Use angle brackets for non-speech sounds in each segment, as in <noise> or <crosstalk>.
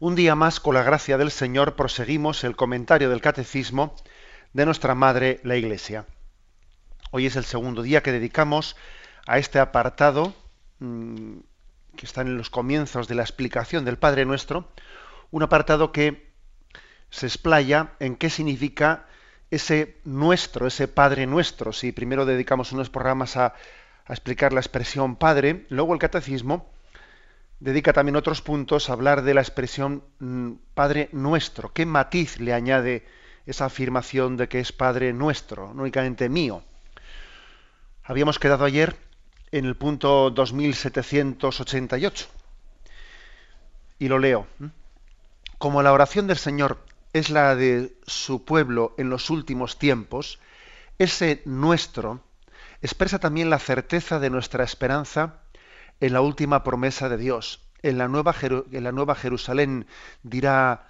Un día más, con la gracia del Señor, proseguimos el comentario del Catecismo de nuestra Madre, la Iglesia. Hoy es el segundo día que dedicamos a este apartado mmm, que está en los comienzos de la explicación del Padre Nuestro, un apartado que se explaya en qué significa ese nuestro, ese Padre Nuestro. Si primero dedicamos unos programas a explicar la expresión Padre, luego el Catecismo dedica también otros puntos a hablar de la expresión mm, Padre nuestro. ¿Qué matiz le añade esa afirmación de que es Padre nuestro, no únicamente mío? Habíamos quedado ayer en el punto 2788 y lo leo. Como la oración del Señor es la de su pueblo en los últimos tiempos, ese nuestro expresa también la certeza de nuestra esperanza en la última promesa de Dios. En la nueva, la nueva Jerusalén dirá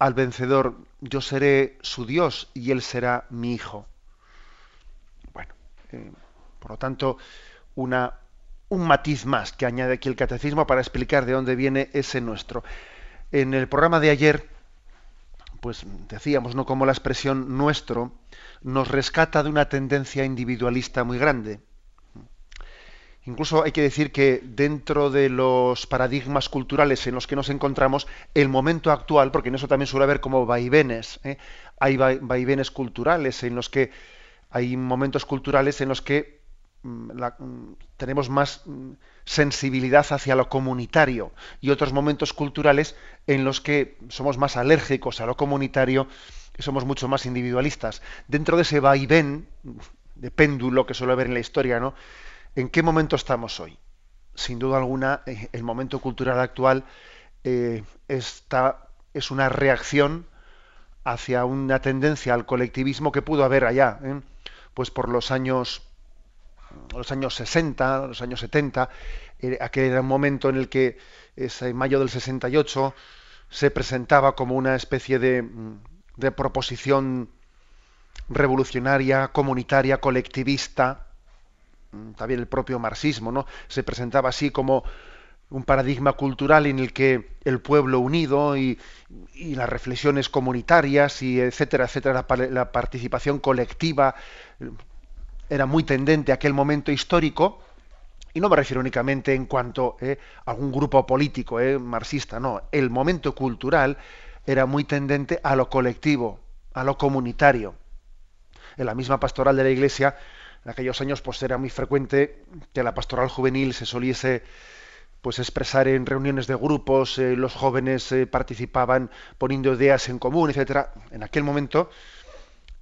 al vencedor, yo seré su Dios y él será mi hijo. Bueno, eh, por lo tanto, una, un matiz más que añade aquí el catecismo para explicar de dónde viene ese nuestro. En el programa de ayer, pues decíamos, ¿no? Como la expresión nuestro nos rescata de una tendencia individualista muy grande Incluso hay que decir que dentro de los paradigmas culturales en los que nos encontramos, el momento actual, porque en eso también suele haber como vaivenes, ¿eh? hay vaivenes culturales en los que hay momentos culturales en los que mm, mm, tenemos más mm, sensibilidad hacia lo comunitario y otros momentos culturales en los que somos más alérgicos a lo comunitario y somos mucho más individualistas. Dentro de ese vaivén de péndulo que suele haber en la historia, ¿no? ¿En qué momento estamos hoy? Sin duda alguna, eh, el momento cultural actual eh, está, es una reacción hacia una tendencia al colectivismo que pudo haber allá, ¿eh? pues por los años, los años 60, los años 70, aquel era un momento en el que en mayo del 68 se presentaba como una especie de, de proposición revolucionaria, comunitaria, colectivista, también el propio marxismo, ¿no? Se presentaba así como un paradigma cultural en el que el pueblo unido y, las reflexiones comunitarias y etcétera, etcétera, la, participación colectiva eh, era muy tendente a aquel momento histórico. Y no me refiero únicamente en cuanto eh, a algún grupo político eh, marxista, no. El momento cultural era muy tendente a lo colectivo, a lo comunitario. En la misma pastoral de la Iglesia en aquellos años pues era muy frecuente que la pastoral juvenil se soliese pues expresar en reuniones de grupos, eh, los jóvenes eh, participaban poniendo ideas en común, etcétera. En aquel momento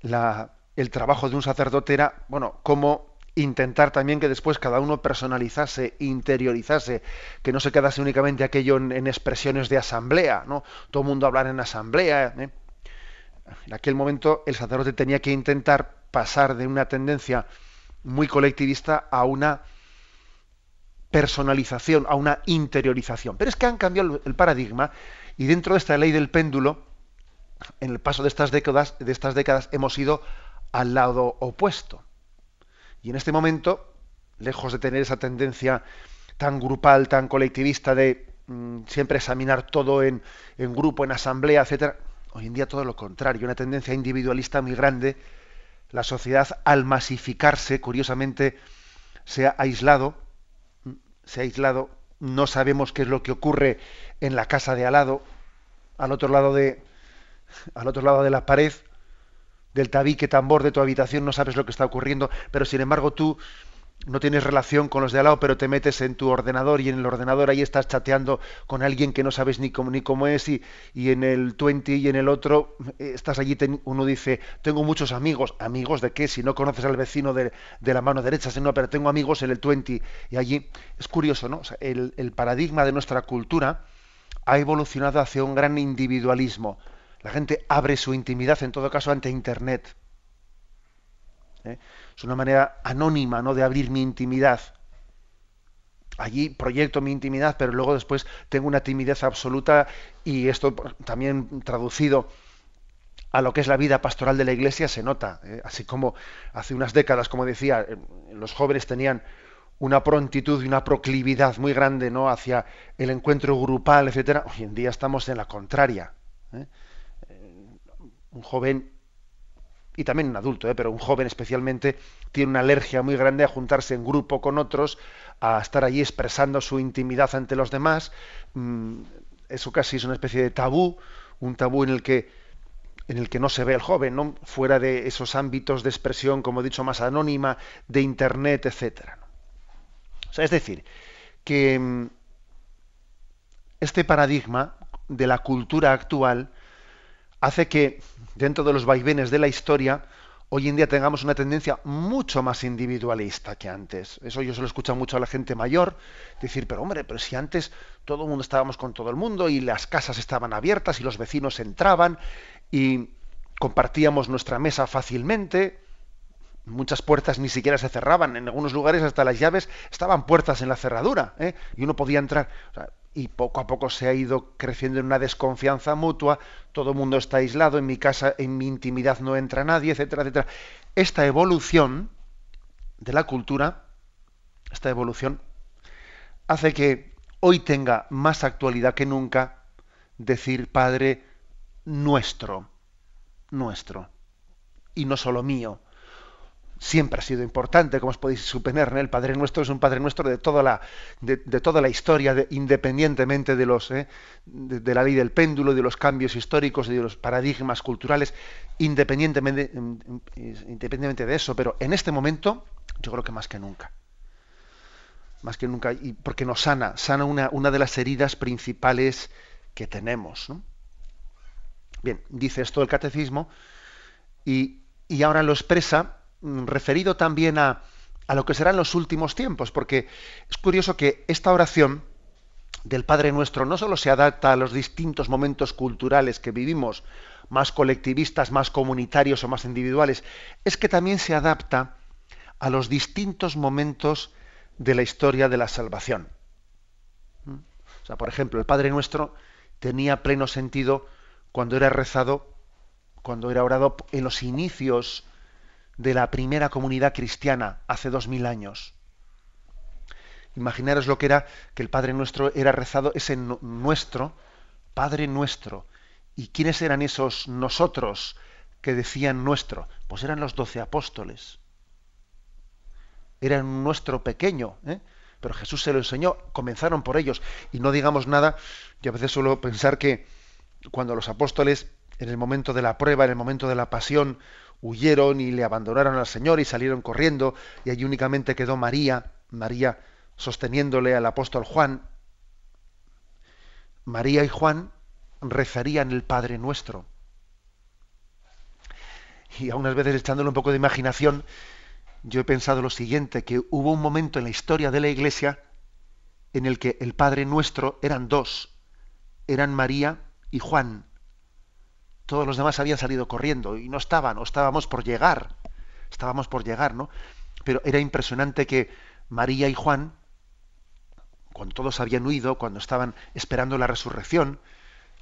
el trabajo de un sacerdote era, bueno, como intentar también que después cada uno personalizase, interiorizase, que no se quedase únicamente aquello en, expresiones de asamblea, ¿no? Todo el mundo hablar en asamblea. ¿eh? En aquel momento el sacerdote tenía que intentar pasar de una tendencia muy colectivista a una personalización, a una interiorización. Pero es que han cambiado el paradigma y dentro de esta ley del péndulo, en el paso de estas décadas, de estas décadas hemos ido al lado opuesto. Y en este momento, lejos de tener esa tendencia tan grupal, tan colectivista de mm, siempre examinar todo en, en grupo, en asamblea, etcétera, hoy en día todo lo contrario, una tendencia individualista muy grande la sociedad al masificarse, curiosamente, se ha aislado, se ha aislado, no sabemos qué es lo que ocurre en la casa de al lado, al otro lado de, al otro lado de la pared, del tabique tambor de tu habitación, no sabes lo que está ocurriendo, pero sin embargo tú no tienes relación con los de al lado, pero te metes en tu ordenador y en el ordenador ahí estás chateando con alguien que no sabes ni cómo, ni cómo es y, y en el 20 y en el otro eh, estás allí, uno dice, tengo muchos amigos, amigos de qué, si no conoces al vecino de, de la mano derecha, sino, pero tengo amigos en el 20 y allí es curioso, ¿no? el, el paradigma de nuestra cultura ha evolucionado hacia un gran individualismo. La gente abre su intimidad, en todo caso, ante Internet. ¿Eh? Es una manera anónima ¿no? de abrir mi intimidad. Allí proyecto mi intimidad, pero luego después tengo una timidez absoluta y esto también traducido a lo que es la vida pastoral de la iglesia se nota. ¿eh? Así como hace unas décadas, como decía, eh, los jóvenes tenían una prontitud y una proclividad muy grande ¿no? hacia el encuentro grupal, etcétera. Hoy en día estamos en la contraria. Un joven, y también un adulto, pero un joven especialmente, tiene una alergia muy grande a juntarse en grupo con otros, a estar allí expresando su intimidad ante los demás. Mm, eso casi es una especie de tabú, un tabú en el que en el que no se ve el joven, ¿no? fuera de esos ámbitos de expresión, como he dicho, más anónima, de Internet, etcétera. O sea, es decir, que mm, este paradigma de la cultura actual hace que dentro de los vaivenes de la historia hoy en día tengamos una tendencia mucho más individualista que antes. Eso yo se lo escucho mucho a la gente mayor, decir, pero hombre, pero si antes todo el mundo estábamos con todo el mundo y las casas estaban abiertas y los vecinos entraban y compartíamos nuestra mesa fácilmente, muchas puertas ni siquiera se cerraban, en algunos lugares hasta las llaves estaban puertas en la cerradura ¿eh? y uno podía entrar. Y poco a poco se ha ido creciendo en una desconfianza mutua, todo el mundo está aislado, en mi casa, en mi intimidad no entra nadie, etcétera, etcétera. Esta evolución de la cultura, esta evolución, hace que hoy tenga más actualidad que nunca decir Padre nuestro, nuestro, y no solo mío siempre ha sido importante, como os podéis suponer, el Padre Nuestro es un Padre Nuestro de toda la, de, toda la historia, independientemente de, los, ¿eh? de, la ley del péndulo, de los cambios históricos, de los paradigmas culturales, independientemente, independientemente de eso, pero en este momento yo creo que más que nunca. Más que nunca, y porque nos sana, sana una, una de las heridas principales que tenemos. Bien, dice esto el catecismo y, y ahora lo expresa referido también a, a lo que serán los últimos tiempos, porque es curioso que esta oración del Padre Nuestro no solo se adapta a los distintos momentos culturales que vivimos, más colectivistas, más comunitarios o más individuales, es que también se adapta a los distintos momentos de la historia de la salvación. ¿Mm? O sea, por ejemplo, el Padre Nuestro tenía pleno sentido cuando era rezado, cuando era orado en los inicios de la primera comunidad cristiana hace dos mil años. Imaginaros lo que era que el Padre Nuestro era rezado, ese nuestro, Padre Nuestro. ¿Y quiénes eran esos nosotros que decían nuestro? Pues eran los doce apóstoles. Eran nuestro pequeño, ¿eh? pero Jesús se lo enseñó, comenzaron por ellos. Y no digamos nada, yo a veces suelo pensar que cuando los apóstoles, en el momento de la prueba, en el momento de la pasión, huyeron y le abandonaron al Señor y salieron corriendo y allí únicamente quedó María, María sosteniéndole al apóstol Juan. María y Juan rezarían el Padre Nuestro. Y a unas veces echándole un poco de imaginación, yo he pensado lo siguiente, que hubo un momento en la historia de la Iglesia en el que el Padre Nuestro eran dos, eran María y Juan todos los demás habían salido corriendo y no estaban, o estábamos por llegar, estábamos por llegar, ¿no? Pero era impresionante que María y Juan, cuando todos habían huido, cuando estaban esperando la resurrección,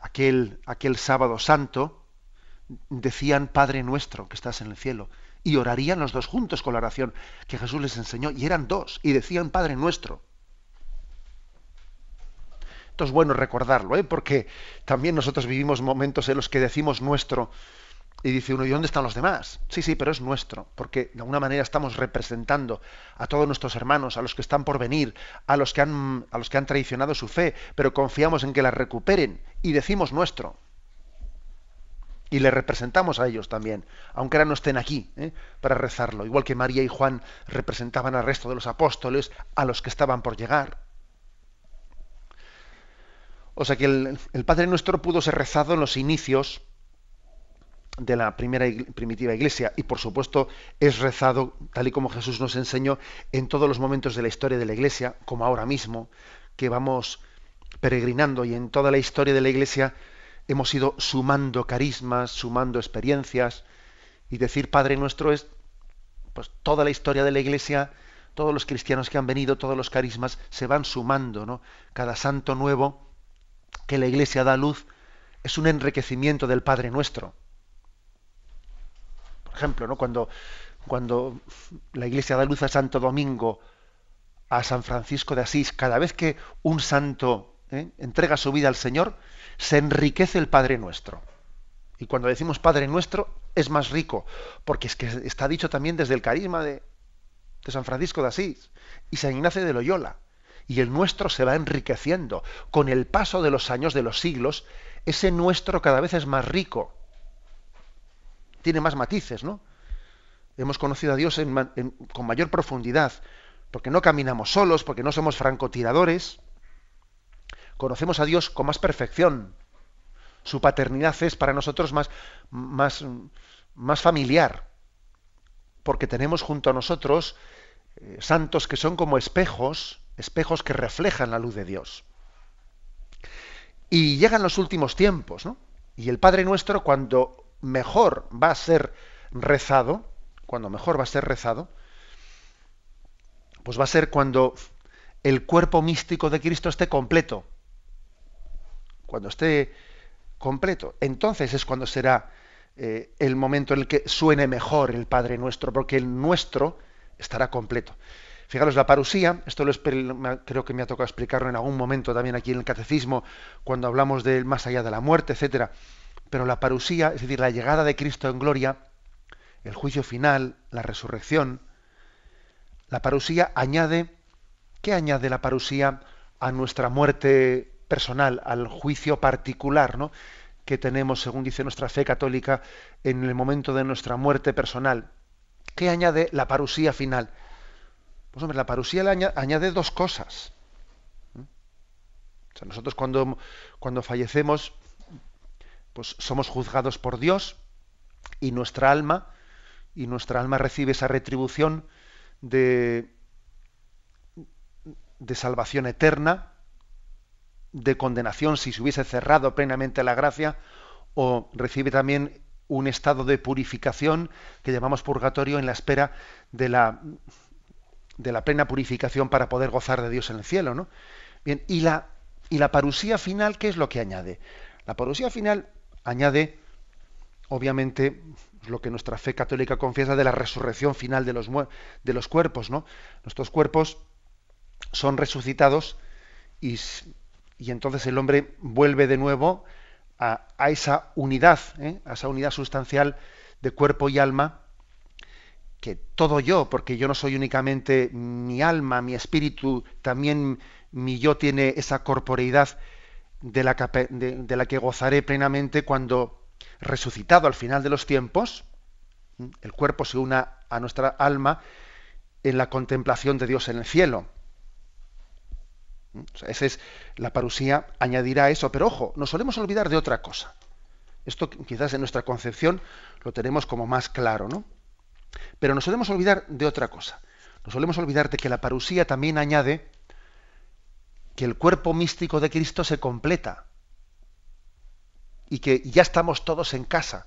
aquel, aquel sábado santo, decían Padre nuestro que estás en el cielo. Y orarían los dos juntos con la oración que Jesús les enseñó. Y eran dos. Y decían Padre nuestro es bueno recordarlo, ¿eh? porque también nosotros vivimos momentos en los que decimos nuestro y dice uno, ¿y dónde están los demás? Sí, sí, pero es nuestro, porque de alguna manera estamos representando a todos nuestros hermanos, a los que están por venir, a los que han, a los que han traicionado su fe, pero confiamos en que la recuperen y decimos nuestro. Y le representamos a ellos también, aunque ahora no estén aquí ¿eh? para rezarlo, igual que María y Juan representaban al resto de los apóstoles, a los que estaban por llegar. O sea que el, Padre Nuestro pudo ser rezado en los inicios de la primera primitiva iglesia. Y por supuesto es rezado tal y como Jesús nos enseñó en todos los momentos de la historia de la iglesia, como ahora mismo, que vamos peregrinando. Y en toda la historia de la iglesia hemos ido sumando carismas, sumando experiencias, y decir Padre nuestro es pues toda la historia de la Iglesia, todos los cristianos que han venido, todos los carismas se van sumando, ¿no? Cada santo nuevo que la Iglesia da luz es un enriquecimiento del Padre nuestro. Por ejemplo, ¿no? cuando, cuando la Iglesia da luz a Santo Domingo, a San Francisco de Asís, cada vez que un santo ¿eh? entrega su vida al Señor, se enriquece el Padre nuestro. Y cuando decimos Padre nuestro, es más rico, porque es que está dicho también desde el carisma de, de San Francisco de Asís y San Ignacio de Loyola. Y el nuestro se va enriqueciendo. Con el paso de los años, de los siglos, ese nuestro cada vez es más rico. Tiene más matices, ¿no? Hemos conocido a Dios con mayor profundidad, porque no caminamos solos, porque no somos francotiradores. Conocemos a Dios con más perfección, su paternidad es para nosotros más, más, más familiar, porque tenemos junto a nosotros eh, santos que son como espejos, espejos que reflejan la luz de Dios. Y llegan los últimos tiempos, ¿no? Y el Padre Nuestro, cuando mejor va a ser rezado, cuando mejor va a ser rezado, pues va a ser cuando el cuerpo místico de Cristo esté completo. Cuando esté completo. Entonces es cuando será eh, el momento en el que suene mejor el Padre Nuestro, porque el nuestro estará completo. Fijaros, la parusía, esto lo creo que me ha tocado explicarlo en algún momento también aquí en el catecismo, cuando hablamos del más allá de la muerte, etcétera. Pero la parusía, es decir, la llegada de Cristo en gloria, el juicio final, la resurrección, la parusía añade, ¿qué añade la parusía a nuestra muerte personal, al juicio particular ¿no? que tenemos, según dice nuestra fe católica, en el momento de nuestra muerte personal. ¿Qué añade la parusía final? Pues hombre, la parusía añade, dos cosas. ¿Mm? O sea, nosotros cuando, cuando fallecemos, pues somos juzgados por Dios y nuestra alma, y nuestra alma recibe esa retribución de, de salvación eterna, de condenación si se hubiese cerrado plenamente la gracia, o recibe también un estado de purificación que llamamos purgatorio en la espera de la, de la plena purificación para poder gozar de Dios en el cielo. ¿no? Bien, y la, y la parusía final, ¿qué es lo que añade? La parusía final añade, obviamente, lo que nuestra fe católica confiesa de la resurrección final de los, de los cuerpos. ¿no? Nuestros cuerpos son resucitados y y entonces el hombre vuelve de nuevo a, esa unidad, ¿eh? a esa unidad sustancial de cuerpo y alma, que todo yo, porque yo no soy únicamente mi alma, mi espíritu, también mi yo tiene esa corporeidad de la, que gozaré plenamente cuando resucitado al final de los tiempos, el cuerpo se una a nuestra alma en la contemplación de Dios en el cielo. esa es la parusía, añadirá eso, pero ojo, nos solemos olvidar de otra cosa. Esto quizás en nuestra concepción lo tenemos como más claro, ¿no? Pero nos solemos olvidar de otra cosa. Nos solemos olvidar de que la parusía también añade que el cuerpo místico de Cristo se completa y que ya estamos todos en casa.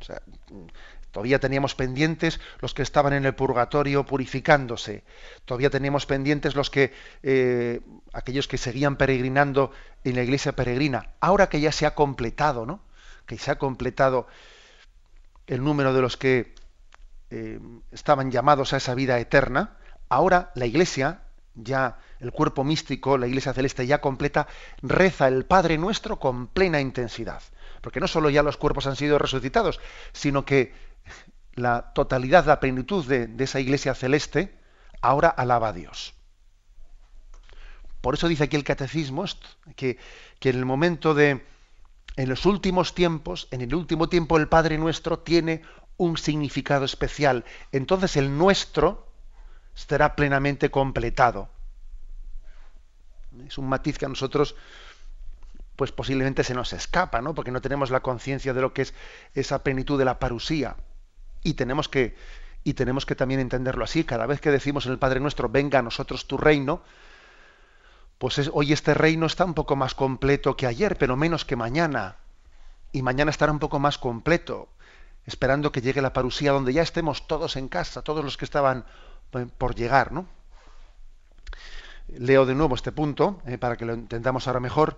O sea, Todavía teníamos pendientes los que estaban en el purgatorio purificándose. Todavía teníamos pendientes los que eh, aquellos que seguían peregrinando en la iglesia peregrina. Ahora que ya se ha completado, ¿no? Que se ha completado el número de los que eh, estaban llamados a esa vida eterna. Ahora la iglesia, ya el cuerpo místico, la iglesia celeste ya completa, reza el Padre nuestro con plena intensidad. Porque no solo ya los cuerpos han sido resucitados, sino que la totalidad, la plenitud de, esa iglesia celeste, ahora alaba a Dios. Por eso dice aquí el catecismo que, que en el momento de, en los últimos tiempos, en el último tiempo el Padre nuestro tiene un significado especial. Entonces el nuestro estará plenamente completado. Es un matiz que a nosotros pues posiblemente se nos escapa, ¿no? Porque no tenemos la conciencia de lo que es esa plenitud de la parusía. Y tenemos que, y tenemos que también entenderlo así. Cada vez que decimos en el Padre Nuestro, venga a nosotros tu reino, pues hoy este reino está un poco más completo que ayer, pero menos que mañana. Y mañana estará un poco más completo, esperando que llegue la parusía donde ya estemos todos en casa, todos los que estaban eh, por llegar, ¿no? Leo de nuevo este punto, eh, para que lo entendamos ahora mejor.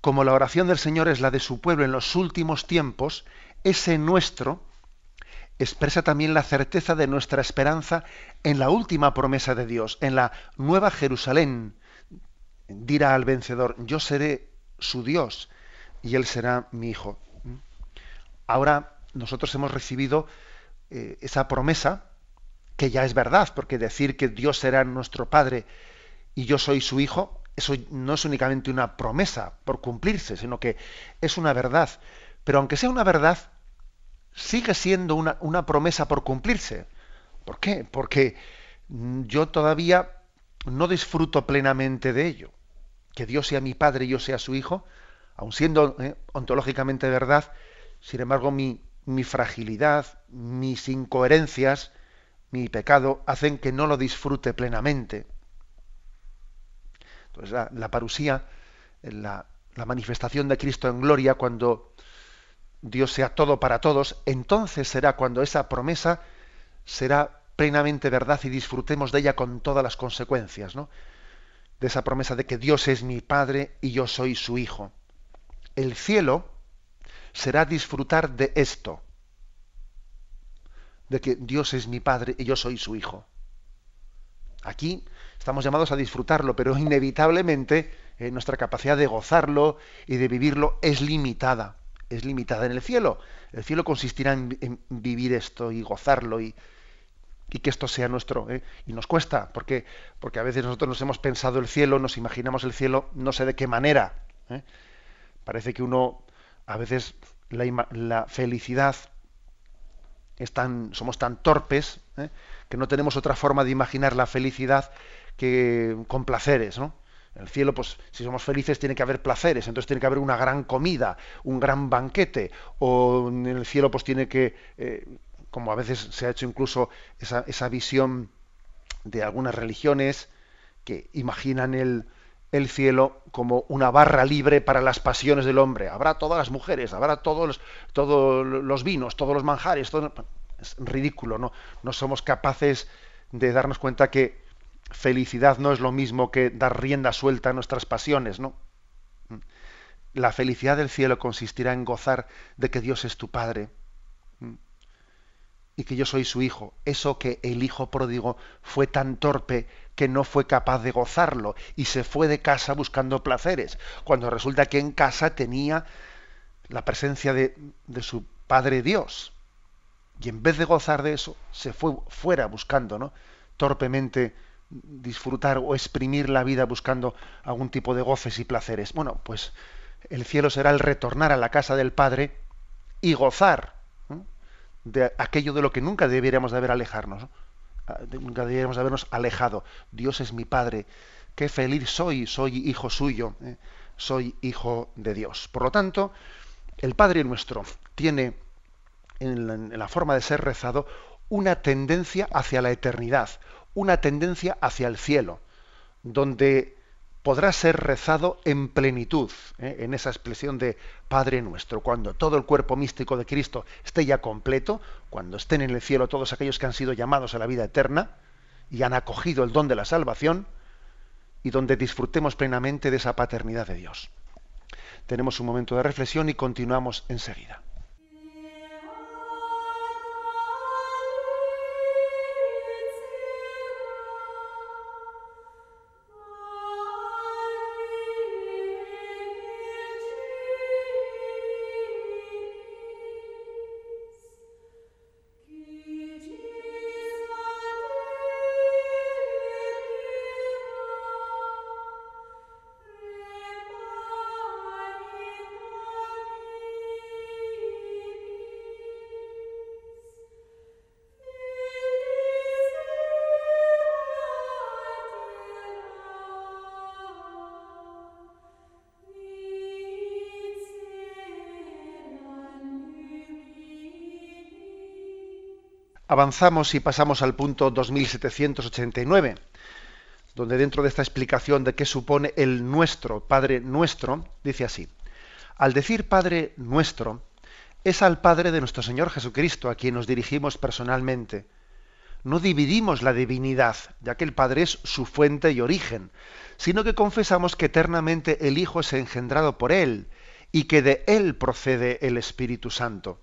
Como la oración del Señor es la de su pueblo en los últimos tiempos, ese nuestro expresa también la certeza de nuestra esperanza en la última promesa de Dios, en la nueva Jerusalén. Dirá al vencedor, yo seré su Dios y él será mi hijo. Ahora nosotros hemos recibido eh, esa promesa, que ya es verdad, porque decir que Dios será nuestro Padre y yo soy su hijo, eso no es únicamente una promesa por cumplirse, sino que es una verdad. Pero aunque sea una verdad, sigue siendo una, una promesa por cumplirse. ¿Por qué? Porque yo todavía no disfruto plenamente de ello. Que Dios sea mi Padre y yo sea su Hijo, aun siendo eh, ontológicamente verdad, sin embargo mi, mi fragilidad, mis incoherencias, mi pecado, hacen que no lo disfrute plenamente. Entonces la, parusía, la, la manifestación de Cristo en gloria, cuando Dios sea todo para todos, entonces será cuando esa promesa será plenamente verdad y disfrutemos de ella con todas las consecuencias, ¿no? De esa promesa de que Dios es mi Padre y yo soy su Hijo. El cielo será disfrutar de esto, de que Dios es mi Padre y yo soy su Hijo. Aquí estamos llamados a disfrutarlo, pero inevitablemente eh, nuestra capacidad de gozarlo y de vivirlo es limitada es limitada en el cielo. El cielo consistirá en, vivir esto y gozarlo y, que esto sea nuestro. ¿eh? Y nos cuesta, porque, porque a veces nosotros nos hemos pensado el cielo, nos imaginamos el cielo, no sé de qué manera. ¿eh? Parece que uno, a veces, la, felicidad es tan, somos tan torpes ¿eh? que no tenemos otra forma de imaginar la felicidad que con placeres, ¿no? En el cielo, pues si somos felices tiene que haber placeres, entonces tiene que haber una gran comida, un gran banquete, o en el cielo pues tiene que, eh, como a veces se ha hecho incluso esa, esa, visión de algunas religiones que imaginan el, el, cielo como una barra libre para las pasiones del hombre. Habrá todas las mujeres, habrá todos los, todos los vinos, todos los manjares, todo, es ridículo, ¿no? No somos capaces de darnos cuenta que felicidad no es lo mismo que dar rienda suelta a nuestras pasiones, ¿no? La felicidad del cielo consistirá en gozar de que Dios es tu Padre y que yo soy su hijo. Eso que el hijo pródigo fue tan torpe que no fue capaz de gozarlo y se fue de casa buscando placeres, cuando resulta que en casa tenía la presencia de, de su Padre Dios. Y en vez de gozar de eso, se fue fuera buscando, ¿no? Torpemente disfrutar o exprimir la vida buscando algún tipo de goces y placeres. Bueno, pues el cielo será el retornar a la casa del Padre y gozar de aquello de lo que nunca deberíamos de haber alejarnos. Ah, nunca deberíamos de habernos alejado. Dios es mi Padre. Qué feliz soy, soy hijo suyo, ¿eh? soy hijo de Dios. Por lo tanto, el Padre nuestro tiene en la forma de ser rezado una tendencia hacia la eternidad, una tendencia hacia el cielo, donde podrá ser rezado en plenitud, ¿eh? en esa expresión de Padre nuestro, cuando todo el cuerpo místico de Cristo esté ya completo, cuando estén en el cielo todos aquellos que han sido llamados a la vida eterna y han acogido el don de la salvación, y donde disfrutemos plenamente de esa paternidad de Dios. Tenemos un momento de reflexión y continuamos enseguida. Avanzamos y pasamos al punto 2789, donde dentro de esta explicación de qué supone el nuestro, Padre nuestro, dice así, al decir Padre nuestro, es al Padre de nuestro Señor Jesucristo a quien nos dirigimos personalmente. No dividimos la divinidad, ya que el Padre es su fuente y origen, sino que confesamos que eternamente el Hijo es engendrado por Él y que de Él procede el Espíritu Santo.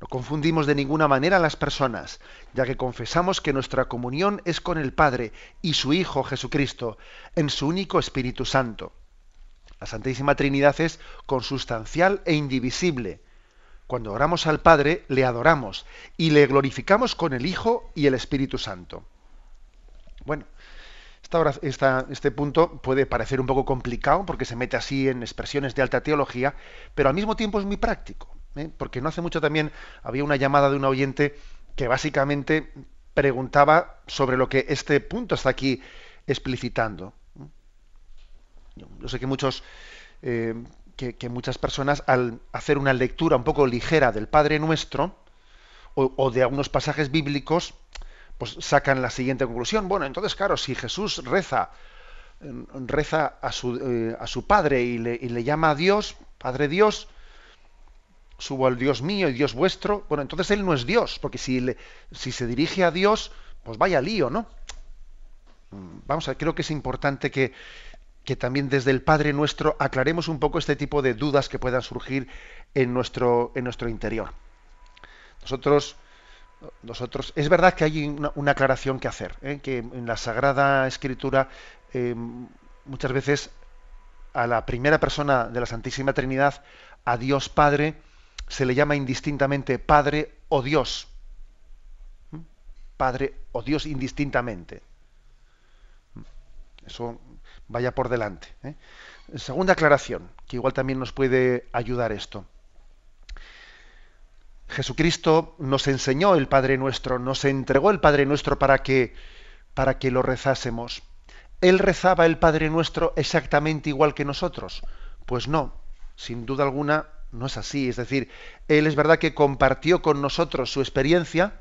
No confundimos de ninguna manera a las personas, ya que confesamos que nuestra comunión es con el Padre y su Hijo Jesucristo, en su único Espíritu Santo. La Santísima Trinidad es consustancial e indivisible. Cuando oramos al Padre, le adoramos y le glorificamos con el Hijo y el Espíritu Santo. Bueno, este punto puede parecer un poco complicado porque se mete así en expresiones de alta teología, pero al mismo tiempo es muy práctico. ¿Eh? porque no hace mucho también había una llamada de un oyente que básicamente preguntaba sobre lo que este punto está aquí explicitando. Yo sé que muchos, eh, que, muchas personas al hacer una lectura un poco ligera del Padre Nuestro o, de algunos pasajes bíblicos, pues sacan la siguiente conclusión. Bueno, entonces claro, si Jesús reza, reza a su, eh, a su Padre y le, y le llama a Dios, Padre Dios, subo al Dios mío y Dios vuestro, bueno, entonces Él no es Dios, porque si, le, si se dirige a Dios, pues vaya lío, ¿no? Mm, vamos a ver, creo que es importante que, que también desde el Padre nuestro aclaremos un poco este tipo de dudas que puedan surgir en nuestro, en nuestro interior. Nosotros, nosotros, es verdad que hay una, aclaración que hacer, ¿eh? que en la Sagrada Escritura eh, muchas veces a la primera persona de la Santísima Trinidad, a Dios Padre, se le llama indistintamente Padre o Dios. ¿Mm? Padre o Dios indistintamente. ¿Mm? Eso vaya por delante. ¿eh? Segunda aclaración, que igual también nos puede ayudar esto. Jesucristo nos enseñó el Padre Nuestro, nos entregó el Padre Nuestro para que, para que lo rezásemos. ¿Él rezaba el Padre Nuestro exactamente igual que nosotros? Pues no, sin duda alguna no es así. Es decir, Él es verdad que compartió con nosotros su experiencia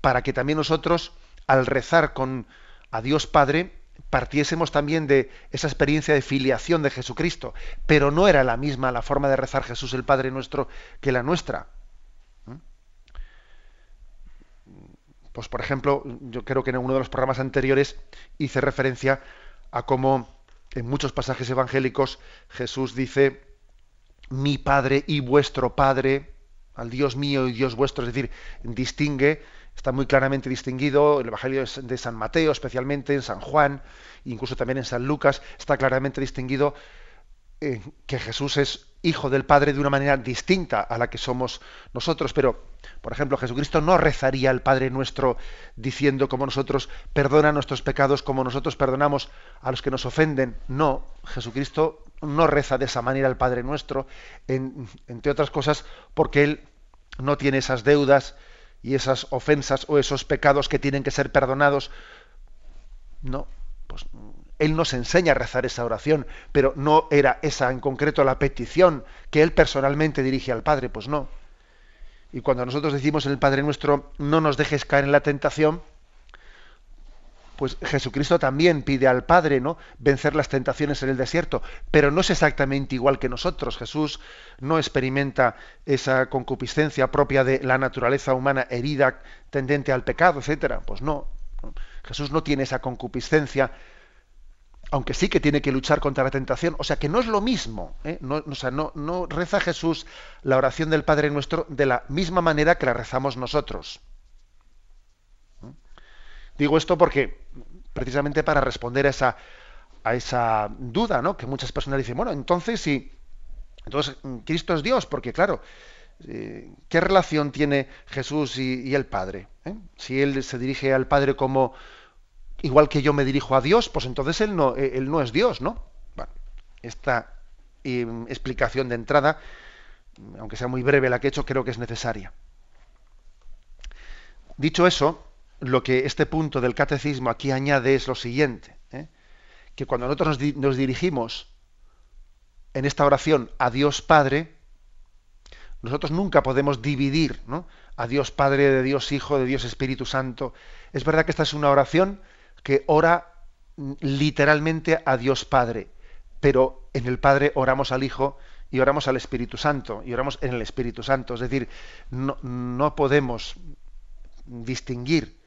para que también nosotros, al rezar con a Dios Padre, partiésemos también de esa experiencia de filiación de Jesucristo. Pero no era la misma la forma de rezar Jesús el Padre nuestro que la nuestra. ¿Mm? Pues por ejemplo, yo creo que en uno de los programas anteriores hice referencia a cómo en muchos pasajes evangélicos Jesús dice mi Padre y vuestro Padre, al Dios mío y Dios vuestro, es decir, distingue, está muy claramente distinguido, el Evangelio de San Mateo, especialmente en San Juan, incluso también en San Lucas, está claramente distinguido eh, que Jesús es hijo del Padre de una manera distinta a la que somos nosotros, pero, por ejemplo, Jesucristo no rezaría al Padre nuestro diciendo como nosotros, perdona nuestros pecados como nosotros perdonamos a los que nos ofenden. No, Jesucristo no reza de esa manera al Padre nuestro, entre otras cosas porque Él no tiene esas deudas y esas ofensas o esos pecados que tienen que ser perdonados. No, pues Él nos enseña a rezar esa oración, pero no era esa en concreto la petición que Él personalmente dirige al Padre, pues no. Y cuando nosotros decimos en el Padre nuestro, no nos dejes caer en la tentación, pues Jesucristo también pide al Padre, ¿no? vencer las tentaciones en el desierto, pero no es exactamente igual que nosotros. Jesús no experimenta esa concupiscencia propia de la naturaleza humana herida tendente al pecado, etcétera. Pues no. Jesús no tiene esa concupiscencia, aunque sí que tiene que luchar contra la tentación. O sea que no es lo mismo. ¿eh? No, no, no reza Jesús la oración del Padre nuestro de la misma manera que la rezamos nosotros. Digo esto porque precisamente para responder a esa, duda, ¿no? Que muchas personas dicen, bueno, entonces sí, entonces Cristo es Dios, porque claro, eh, ¿qué relación tiene Jesús y, el Padre? ¿Eh? Si él se dirige al Padre como igual que yo me dirijo a Dios, pues entonces él no, eh, es Dios, ¿no? Bueno, esta explicación de entrada, aunque sea muy breve la que he hecho, creo que es necesaria. Dicho eso, lo que este punto del catecismo aquí añade es lo siguiente, ¿eh? que cuando nosotros nos, dirigimos en esta oración a Dios Padre, nosotros nunca podemos dividir a Dios Padre, de Dios Hijo, de Dios Espíritu Santo. Es verdad que esta es una oración que ora literalmente a Dios Padre, pero en el Padre oramos al Hijo y oramos al Espíritu Santo, y oramos en el Espíritu Santo. Es decir, no, no podemos distinguir,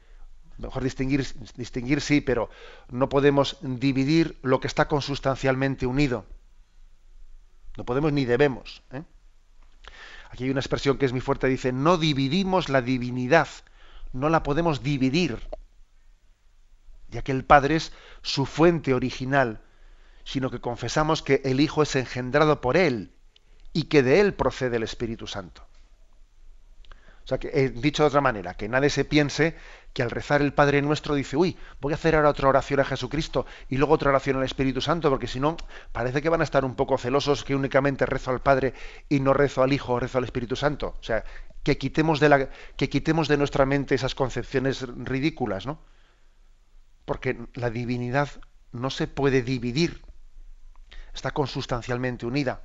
mejor distinguir, distinguir sí, pero no podemos dividir lo que está consustancialmente unido. No podemos ni debemos. ¿eh? Aquí hay una expresión que es muy fuerte, dice, no dividimos la divinidad, no la podemos dividir, ya que el Padre es su fuente original, sino que confesamos que el Hijo es engendrado por Él y que de Él procede el Espíritu Santo. O sea, que, he dicho de otra manera, que nadie se piense que al rezar el Padre Nuestro dice, uy, voy a hacer ahora otra oración a Jesucristo y luego otra oración al Espíritu Santo, porque si no, parece que van a estar un poco celosos que únicamente rezo al Padre y no rezo al Hijo o rezo al Espíritu Santo. O sea, que quitemos de, la, que quitemos de nuestra mente esas concepciones ridículas, ¿no? Porque la divinidad no se puede dividir, está consustancialmente unida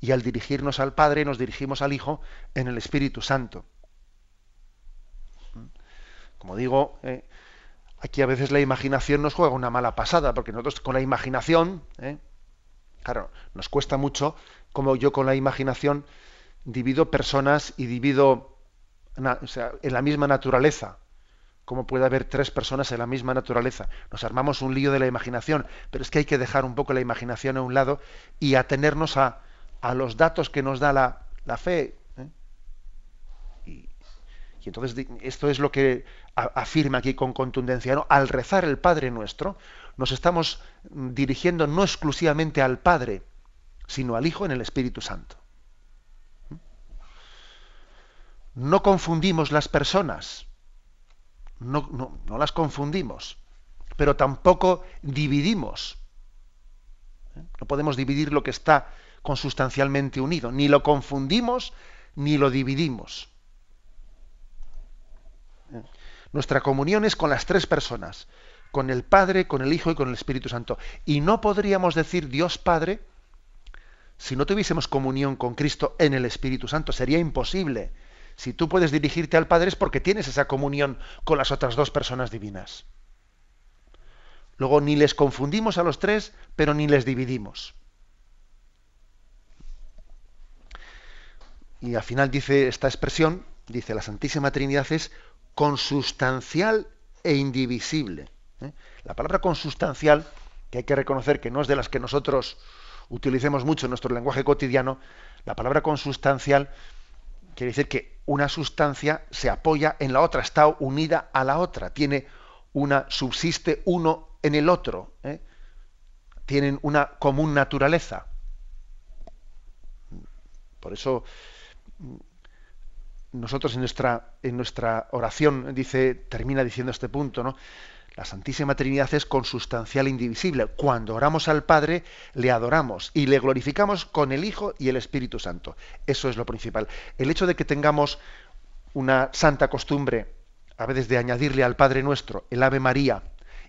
y al dirigirnos al Padre nos dirigimos al Hijo en el Espíritu Santo. Como digo, eh, aquí a veces la imaginación nos juega una mala pasada, porque nosotros con la imaginación, eh, claro, nos cuesta mucho, como yo con la imaginación divido personas y divido en la misma naturaleza. ¿Cómo puede haber tres personas en la misma naturaleza? Nos armamos un lío de la imaginación, pero es que hay que dejar un poco la imaginación a un lado y atenernos a, a los datos que nos da la, fe. Y, entonces esto es lo que afirma aquí con contundencia. Al rezar el Padre nuestro, nos estamos dirigiendo no exclusivamente al Padre, sino al Hijo en el Espíritu Santo. ¿Mm? No confundimos las personas, no las confundimos, pero tampoco dividimos. ¿eh? No podemos dividir lo que está consustancialmente unido. Ni lo confundimos ni lo dividimos. Nuestra comunión es con las tres personas, con el Padre, con el Hijo y con el Espíritu Santo. Y no podríamos decir Dios Padre si no tuviésemos comunión con Cristo en el Espíritu Santo. Sería imposible. Si tú puedes dirigirte al Padre es porque tienes esa comunión con las otras dos personas divinas. Luego ni les confundimos a los tres, pero ni les dividimos. Y al final dice esta expresión, dice la Santísima Trinidad es consustancial e indivisible. ¿eh? La palabra consustancial, que hay que reconocer que no es de las que nosotros utilicemos mucho en nuestro lenguaje cotidiano, la palabra consustancial quiere decir que una sustancia se apoya en la otra, está unida a la otra, tiene una, subsiste uno en el otro, ¿eh? tienen una común naturaleza. Por eso nosotros en nuestra, en nuestra oración dice, termina diciendo este punto, ¿no? La Santísima Trinidad es consustancial e indivisible. Cuando oramos al Padre, le adoramos y le glorificamos con el Hijo y el Espíritu Santo. Eso es lo principal. El hecho de que tengamos una santa costumbre, a veces de añadirle al Padre nuestro el Ave María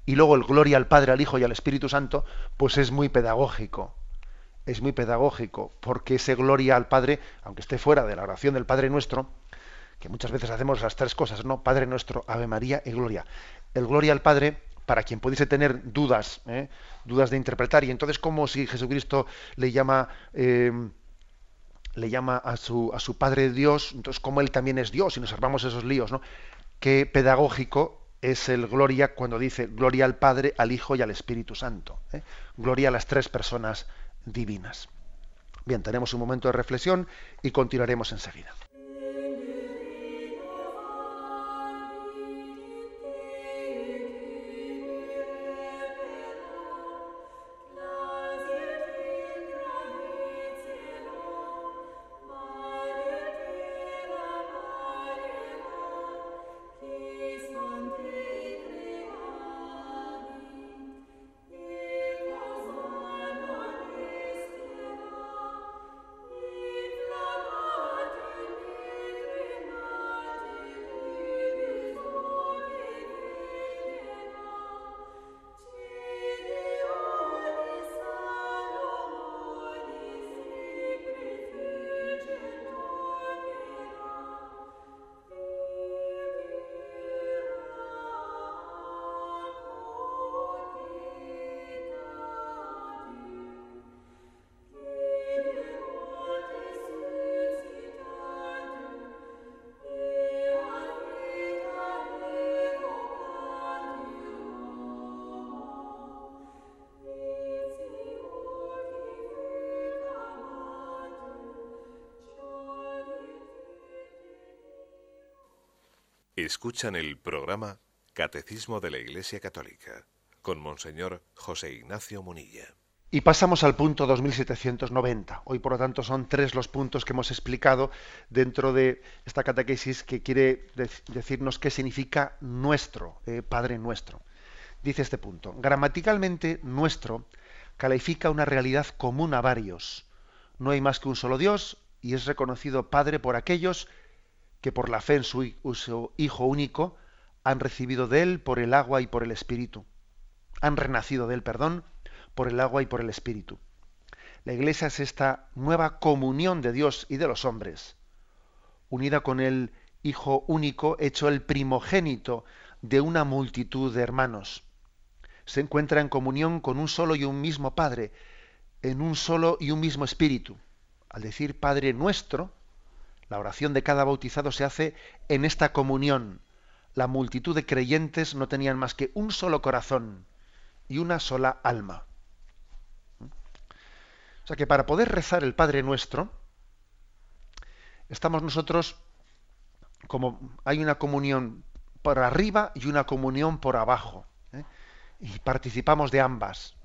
y luego el Gloria al Padre, al Hijo y al Espíritu Santo, pues es muy pedagógico es muy pedagógico, porque ese gloria al Padre, aunque esté fuera de la oración del Padre nuestro, que muchas veces hacemos las tres cosas, ¿no? Padre nuestro, Ave María y Gloria. El Gloria al Padre, para quien pudiese tener dudas, ¿eh? dudas de interpretar, y entonces como si Jesucristo le llama, eh, le llama a su, a su Padre Dios, entonces como Él también es Dios, y nos armamos esos líos, ¿no? Qué pedagógico es el Gloria cuando dice Gloria al Padre, al Hijo y al Espíritu Santo. ¿eh? Gloria a las tres personas divinas. Bien, tenemos un momento de reflexión y continuaremos enseguida. Escuchan el programa Catecismo de la Iglesia Católica con Monseñor José Ignacio Munilla. Y pasamos al punto 2790. Hoy, por lo tanto, son tres los puntos que hemos explicado dentro de esta catequesis que quiere decirnos qué significa nuestro, eh, Padre nuestro. Dice este punto, gramaticalmente nuestro califica una realidad común a varios. No hay más que un solo Dios y es reconocido Padre por aquellos que por la fe en su, Hijo único han recibido de él por el agua y por el Espíritu. Han renacido de él, perdón, por el agua y por el Espíritu. La Iglesia es esta nueva comunión de Dios y de los hombres, unida con el Hijo único, hecho el primogénito de una multitud de hermanos. Se encuentra en comunión con un solo y un mismo Padre, en un solo y un mismo Espíritu. Al decir Padre nuestro, la oración de cada bautizado se hace en esta comunión. La multitud de creyentes no tenían más que un solo corazón y una sola alma. O sea que para poder rezar el Padre Nuestro, estamos nosotros como hay una comunión por arriba y una comunión por abajo. ¿eh? Y participamos de ambas.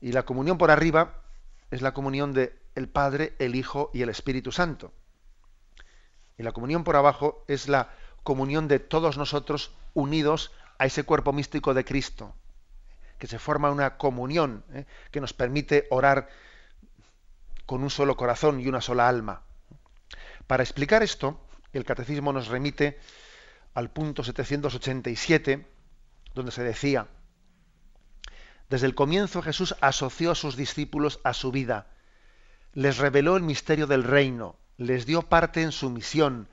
Y la comunión por arriba es la comunión de el Padre, el Hijo y el Espíritu Santo. Y la comunión por abajo es la comunión de todos nosotros unidos a ese cuerpo místico de Cristo que se forma una comunión ¿eh? que nos permite orar con un solo corazón y una sola alma. Para explicar esto, el catecismo nos remite al punto 787, donde se decía, desde el comienzo Jesús asoció a sus discípulos a su vida, les reveló el misterio del reino, les dio parte en su misión,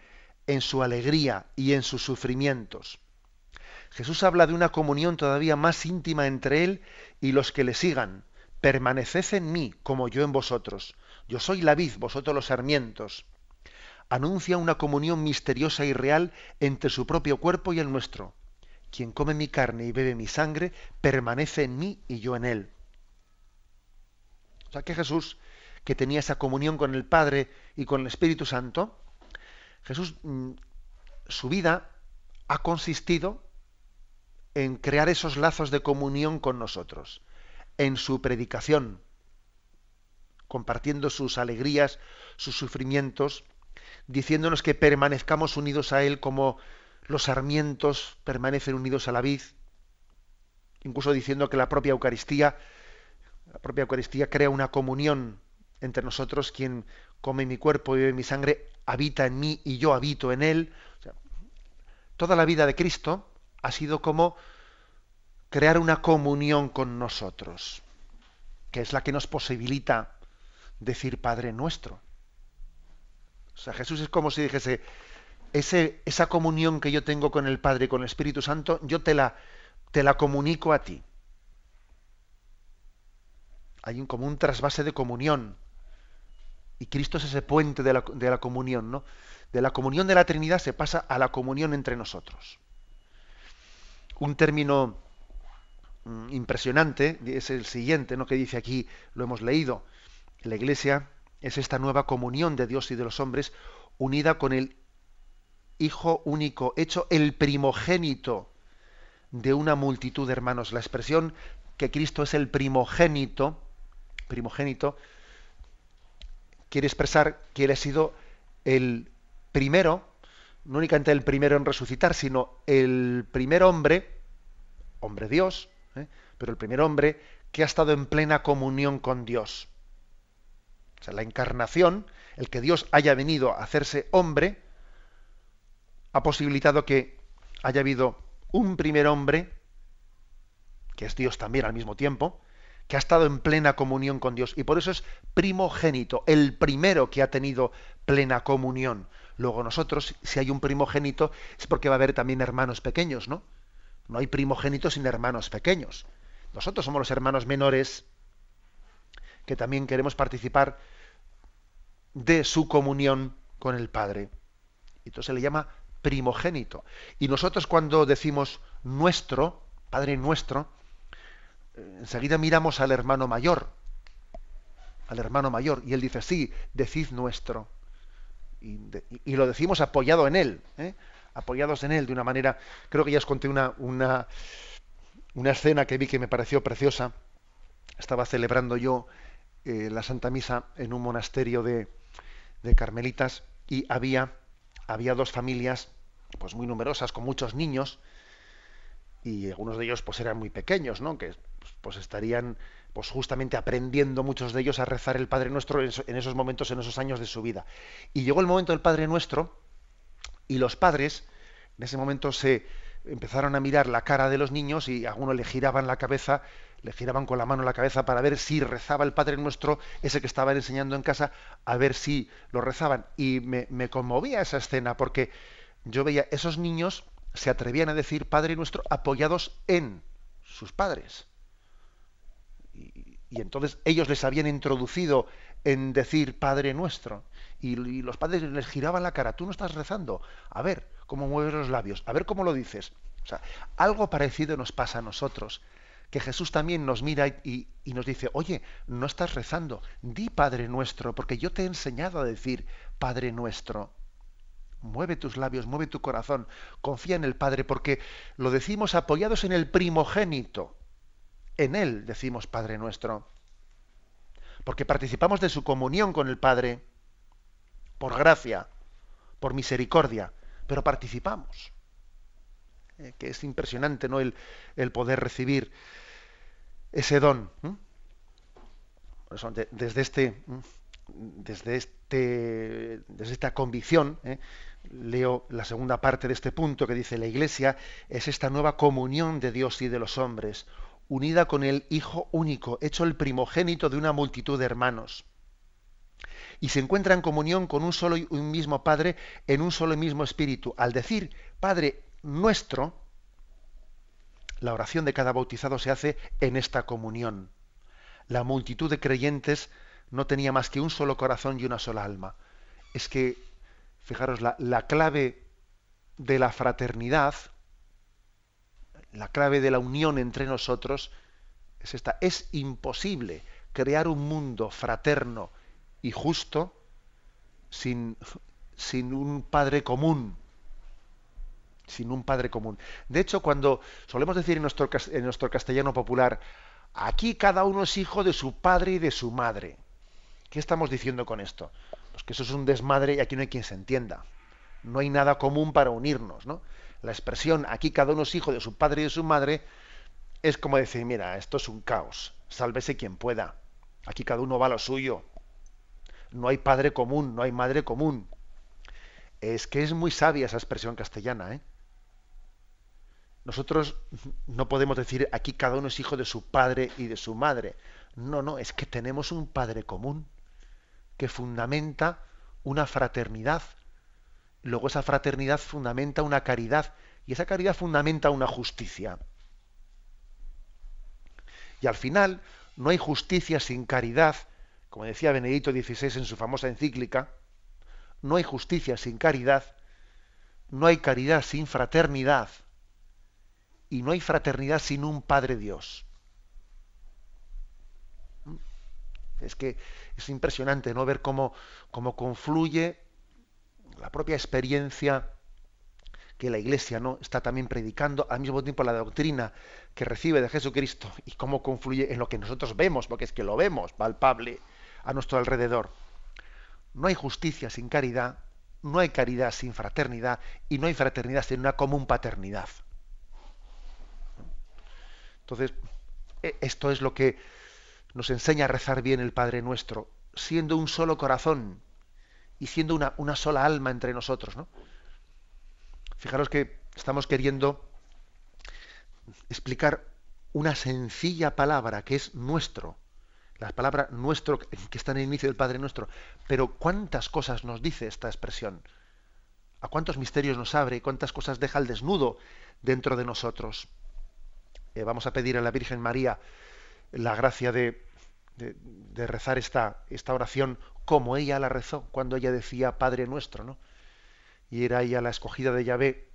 en su alegría y en sus sufrimientos. Jesús habla de una comunión todavía más íntima entre Él y los que le sigan. Permaneced en mí como yo en vosotros. Yo soy la vid, vosotros los sarmientos. Anuncia una comunión misteriosa y real entre su propio cuerpo y el nuestro. Quien come mi carne y bebe mi sangre, permanece en mí y yo en él. O sea que Jesús, que tenía esa comunión con el Padre y con el Espíritu Santo, Jesús, mm, su vida ha consistido en crear esos lazos de comunión con nosotros, en su predicación, compartiendo sus alegrías, sus sufrimientos, diciéndonos que permanezcamos unidos a Él como los sarmientos permanecen unidos a la vid, incluso diciendo que la propia Eucaristía, la propia Eucaristía crea una comunión entre nosotros, quien come mi cuerpo y bebe mi sangre, habita en mí y yo habito en Él. toda la vida de Cristo ha sido como crear una comunión con nosotros, que es la que nos posibilita decir Padre nuestro. O sea, Jesús es como si dijese, ese, esa comunión que yo tengo con el Padre y con el Espíritu Santo, yo te la, te la comunico a ti. Hay un, como un trasvase de comunión. Y Cristo es ese puente de la, de la comunión, ¿no? De la comunión de la Trinidad se pasa a la comunión entre nosotros un término mm, impresionante es el siguiente, ¿no? que dice aquí, lo hemos leído. La Iglesia es esta nueva comunión de Dios y de los hombres unida con el Hijo único, hecho el primogénito de una multitud de hermanos. La expresión que Cristo es el primogénito, primogénito, quiere expresar que Él ha sido el primero no únicamente el primero en resucitar, sino el primer hombre, hombre Dios, ¿eh? pero el primer hombre que ha estado en plena comunión con Dios. O sea, la encarnación, el que Dios haya venido a hacerse hombre, ha posibilitado que haya habido un primer hombre, que es Dios también al mismo tiempo, que ha estado en plena comunión con Dios. Y por eso es primogénito, el primero que ha tenido plena comunión. Luego nosotros, si hay un primogénito, es porque va a haber también hermanos pequeños, ¿no? No hay primogénitos sin hermanos pequeños. Nosotros somos los hermanos menores que también queremos participar de su comunión con el Padre. Entonces se le llama primogénito. Y nosotros cuando decimos nuestro, Padre nuestro, enseguida miramos al hermano mayor, al hermano mayor, y él dice, sí, decid nuestro y, lo decimos apoyado en él, ¿eh? apoyados en Él de una manera, creo que ya os conté una, una, una escena que vi que me pareció preciosa. Estaba celebrando yo eh, la Santa Misa en un monasterio de, de carmelitas y había, había dos familias pues muy numerosas con muchos niños y algunos de ellos pues eran muy pequeños, ¿no? Que pues, pues estarían pues justamente aprendiendo muchos de ellos a rezar el Padre Nuestro en esos momentos, en esos años de su vida. Y llegó el momento del Padre Nuestro y los padres en ese momento se empezaron a mirar la cara de los niños y a uno le giraban la cabeza, le giraban con la mano la cabeza para ver si rezaba el Padre Nuestro, ese que estaban enseñando en casa, a ver si lo rezaban. Y me, me conmovía esa escena porque yo veía esos niños se atrevían a decir Padre Nuestro apoyados en sus padres. Y, entonces ellos les habían introducido en decir Padre Nuestro. Y, los padres les giraban la cara, tú no estás rezando. A ver cómo mueves los labios, a ver cómo lo dices. Algo parecido nos pasa a nosotros. Que Jesús también nos mira y nos dice, oye, no estás rezando, di Padre Nuestro, porque yo te he enseñado a decir Padre Nuestro. Mueve tus labios, mueve tu corazón, confía en el Padre, porque lo decimos apoyados en el primogénito. En Él decimos Padre nuestro. Porque participamos de su comunión con el Padre, por gracia, por misericordia, pero participamos. Eh, que es impresionante, ¿no? El, el poder recibir ese don. Desde este desde, este, desde esta convicción, ¿eh? leo la segunda parte de este punto que dice, la Iglesia es esta nueva comunión de Dios y de los hombres, unida con el Hijo único, hecho el primogénito de una multitud de hermanos. Y se encuentra en comunión con un solo y un mismo Padre en un solo y mismo Espíritu. Al decir Padre nuestro, la oración de cada bautizado se hace en esta comunión. La multitud de creyentes no tenía más que un solo corazón y una sola alma. Es que Fijaros, la, la clave de la fraternidad, la clave de la unión entre nosotros es esta. Es imposible crear un mundo fraterno y justo sin, sin un padre común. Sin un padre común. De hecho, cuando solemos decir en nuestro, en nuestro castellano popular, aquí cada uno es hijo de su padre y de su madre. ¿Qué estamos diciendo con esto? Pues que eso es un desmadre y aquí no hay quien se entienda. No hay nada común para unirnos, ¿no? La expresión aquí cada uno es hijo de su padre y de su madre es como decir, mira, esto es un caos, sálvese quien pueda. Aquí cada uno va a lo suyo. No hay padre común, no hay madre común. Es que es muy sabia esa expresión castellana, ¿eh? Nosotros no podemos decir aquí cada uno es hijo de su padre y de su madre. No, no, es que tenemos un padre común que fundamenta una fraternidad. Luego esa fraternidad fundamenta una caridad y esa caridad fundamenta una justicia. Y al final no hay justicia sin caridad, como decía Benedicto XVI en su famosa encíclica, no hay justicia sin caridad, no hay caridad sin fraternidad y no hay fraternidad sin un Padre Dios. Es que es impresionante no ver cómo, cómo confluye la propia experiencia que la Iglesia no está también predicando, al mismo tiempo la doctrina que recibe de Jesucristo y cómo confluye en lo que nosotros vemos, porque es que lo vemos palpable a nuestro alrededor. No hay justicia sin caridad, no hay caridad sin fraternidad y no hay fraternidad sin una común paternidad. Entonces, e, esto es lo que nos enseña a rezar bien el Padre Nuestro, siendo un solo corazón y siendo una, una sola alma entre nosotros. ¿no? Fijaros que estamos queriendo explicar una sencilla palabra que es nuestro. La palabra nuestro que está en el inicio del Padre Nuestro. Pero ¿cuántas cosas nos dice esta expresión? ¿A cuántos misterios nos abre cuántas cosas deja al desnudo dentro de nosotros? Eh, vamos a pedir a la Virgen María la gracia de, de, rezar esta, esta oración como ella la rezó cuando ella decía Padre nuestro, ¿no? Y era ella la escogida de Yahvé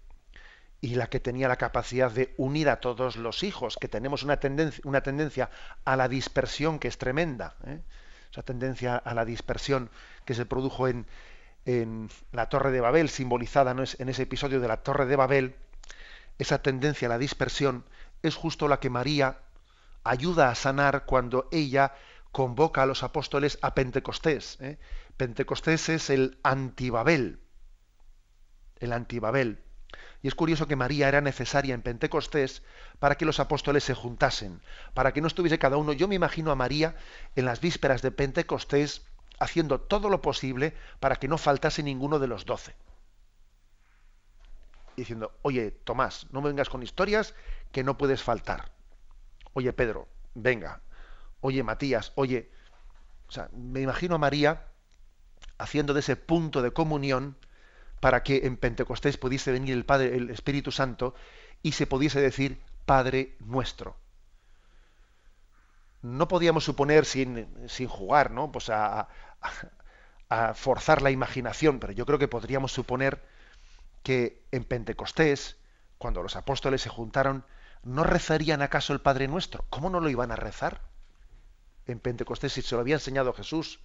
y la que tenía la capacidad de unir a todos los hijos, que tenemos una tendencia, una tendencia a la dispersión que es tremenda, ¿eh? esa tendencia a la dispersión que se produjo en, en la Torre de Babel, simbolizada en ese episodio de la Torre de Babel, esa tendencia a la dispersión, es justo la que María ayuda a sanar cuando ella convoca a los apóstoles a Pentecostés. ¿eh? Pentecostés es el antibabel, el antibabel. Y es curioso que María era necesaria en Pentecostés para que los apóstoles se juntasen, para que no estuviese cada uno. Yo me imagino a María en las vísperas de Pentecostés haciendo todo lo posible para que no faltase ninguno de los doce. Diciendo, oye, Tomás, no me vengas con historias que no puedes faltar. Oye, Pedro, venga. Oye, Matías, oye. O sea, me imagino a María haciendo de ese punto de comunión para que en Pentecostés pudiese venir el Padre, el Espíritu Santo, y se pudiese decir Padre nuestro no podíamos suponer sin, sin jugar, ¿no? Pues a, a, forzar la imaginación, pero yo creo que podríamos suponer que en Pentecostés, cuando los apóstoles se juntaron, ¿no rezarían acaso el Padre Nuestro? ¿Cómo no lo iban a rezar? En Pentecostés, si se lo había enseñado Jesús,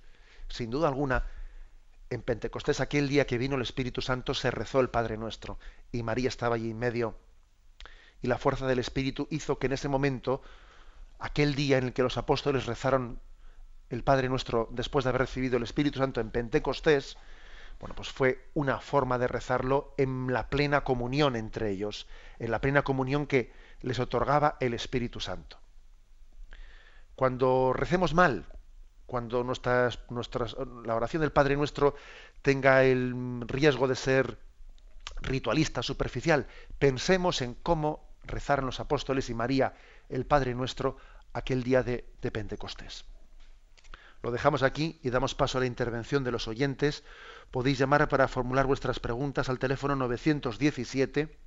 sin duda alguna, en Pentecostés, aquel día que vino el Espíritu Santo, se rezó el Padre Nuestro, y María estaba allí en medio, y la fuerza del Espíritu hizo que en ese momento aquel día en el que los apóstoles rezaron el Padre Nuestro después de haber recibido el Espíritu Santo en Pentecostés, bueno, pues fue una forma de rezarlo en la plena comunión entre ellos, en la plena comunión que les otorgaba el Espíritu Santo. Cuando recemos mal, cuando nuestras, la oración del Padre Nuestro tenga el riesgo de ser ritualista, superficial, pensemos en cómo rezaron los apóstoles y María el Padre Nuestro aquel día de, Pentecostés. Lo dejamos aquí y damos paso a la intervención de los oyentes. Podéis llamar para formular vuestras preguntas al teléfono 917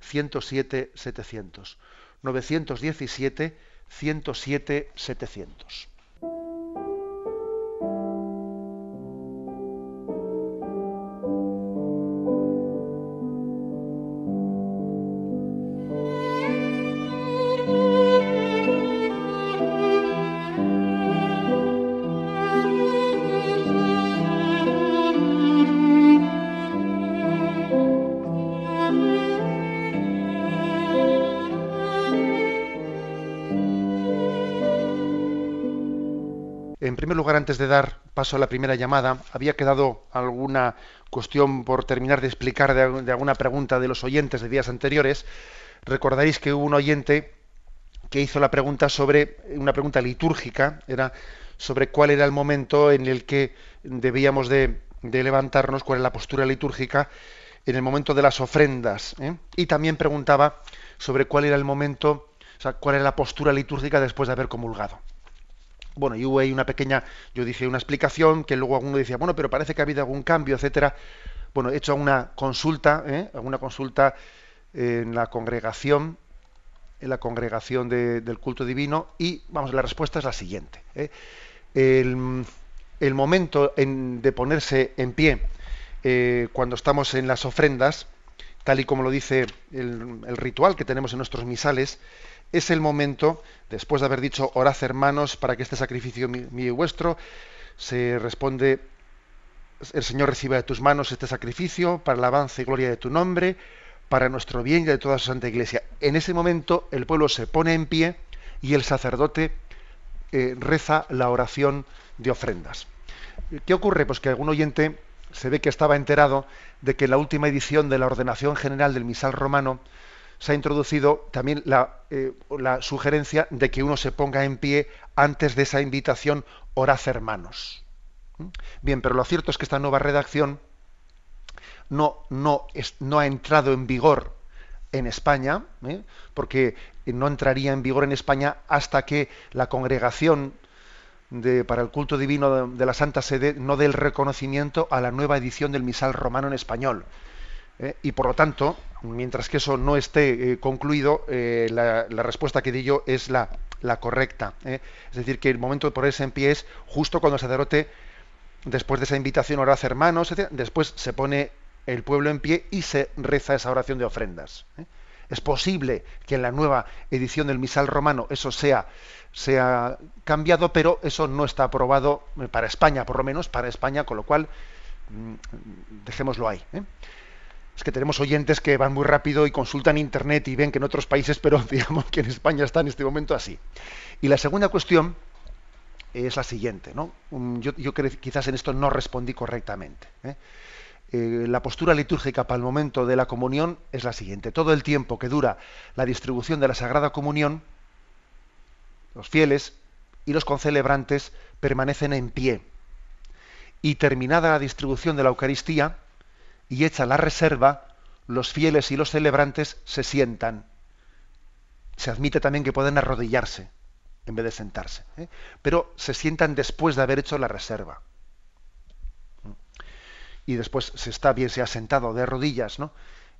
107 700. 917 107 700. Antes de dar paso a la primera llamada, había quedado alguna cuestión por terminar de explicar de, alguna pregunta de los oyentes de días anteriores. Recordaréis que hubo un oyente que hizo la pregunta sobre una pregunta litúrgica, era sobre cuál era el momento en el que debíamos de, levantarnos, cuál era la postura litúrgica en el momento de las ofrendas. ¿eh? Y también preguntaba sobre cuál era el momento, o sea, cuál era la postura litúrgica después de haber comulgado. Bueno, y hubo ahí una pequeña, yo dije una explicación, que luego alguno decía, bueno, pero parece que ha habido algún cambio, etcétera. Bueno, he hecho una consulta, ¿eh? alguna consulta en la congregación, en la congregación del culto divino, y vamos, la respuesta es la siguiente. ¿eh? El, momento de ponerse en pie eh, cuando estamos en las ofrendas, tal y como lo dice el ritual que tenemos en nuestros misales, es el momento, después de haber dicho, orad hermanos para que este sacrificio mío y vuestro, se responde, el Señor reciba de tus manos este sacrificio para la alabanza y gloria de tu nombre, para nuestro bien y de toda su santa iglesia. En ese momento el pueblo se pone en pie y el sacerdote eh, reza la oración de ofrendas. ¿Qué ocurre? Pues que algún oyente se ve que estaba enterado de que en la última edición de la ordenación general del misal romano se ha introducido también eh, la, sugerencia de que uno se ponga en pie antes de esa invitación, orad hermanos. ¿Mm? Bien, pero lo cierto es que esta nueva redacción no, no, no ha entrado en vigor en España, ¿eh? porque no entraría en vigor en España hasta que la congregación para el culto divino de, de la Santa Sede no dé el reconocimiento a la nueva edición del misal romano en español. ¿Eh? y por lo tanto, mientras que eso no esté eh, concluido, eh, la, respuesta que di yo es la, correcta. Es decir, que el momento de ponerse en pie es justo cuando el sacerdote, después de esa invitación, ora a hermanos, después se pone el pueblo en pie y se reza esa oración de ofrendas. Es posible que en la nueva edición del misal romano eso sea, sea cambiado, pero eso no está aprobado para España, por lo menos para España, con lo cual mm, dejémoslo ahí. Es que tenemos oyentes que van muy rápido y consultan internet y ven que en otros países, pero <laughs> digamos que en España está en este momento así. Y la segunda cuestión es la siguiente, ¿no? Yo, yo quizás en esto no respondí correctamente. ¿eh? Eh, la postura litúrgica para el momento de la comunión es la siguiente. Todo el tiempo que dura la distribución de la Sagrada Comunión, los fieles y los concelebrantes permanecen en pie. Y terminada la distribución de la Eucaristía y hecha la reserva, los fieles y los celebrantes se sientan. Se admite también que pueden arrodillarse en vez de sentarse. ¿eh? Pero se sientan después de haber hecho la reserva. Y después se está bien, se ha sentado de rodillas, ¿no?